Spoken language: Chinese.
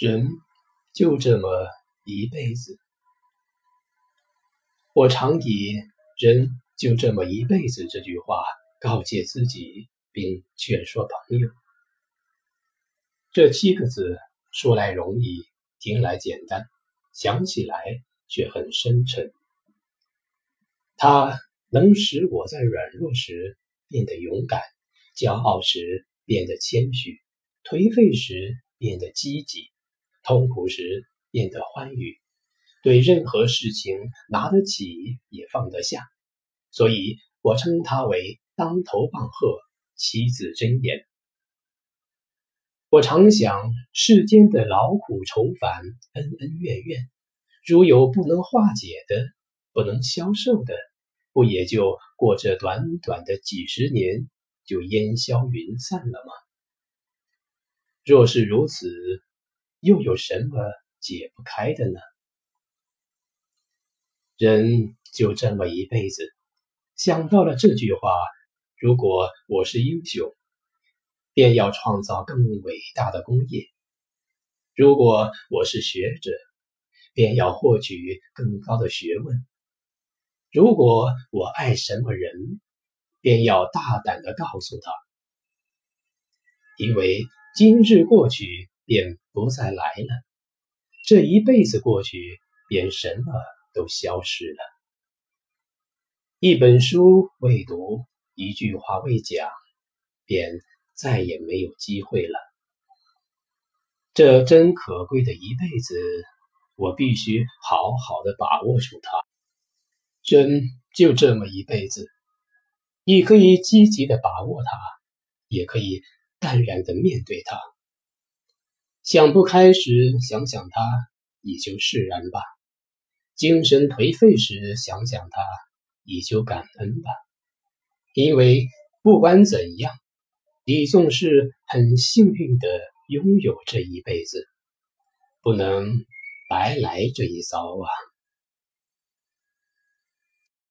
人就这么一辈子。我常以“人就这么一辈子”这句话告诫自己，并劝说朋友。这七个字说来容易，听来简单，想起来却很深沉。它能使我在软弱时变得勇敢，骄傲时变得谦虚，颓废时变得积极，痛苦时变得欢愉。对任何事情拿得起也放得下，所以我称它为当头棒喝，七字真言。我常想，世间的劳苦愁烦、恩恩怨怨，如有不能化解的、不能消受的，不也就过这短短的几十年就烟消云散了吗？若是如此，又有什么解不开的呢？人就这么一辈子，想到了这句话，如果我是英雄，便要创造更伟大的功业；如果我是学者，便要获取更高的学问；如果我爱什么人，便要大胆的告诉他，因为今日过去便不再来了，这一辈子过去便什么。都消失了。一本书未读，一句话未讲，便再也没有机会了。这真可贵的一辈子，我必须好好的把握住它。真就这么一辈子，你可以积极的把握它，也可以淡然的面对它。想不开时，想想他，你就释然吧。精神颓废时，想想他，你就感恩吧，因为不管怎样，你总是很幸运的拥有这一辈子，不能白来这一遭啊。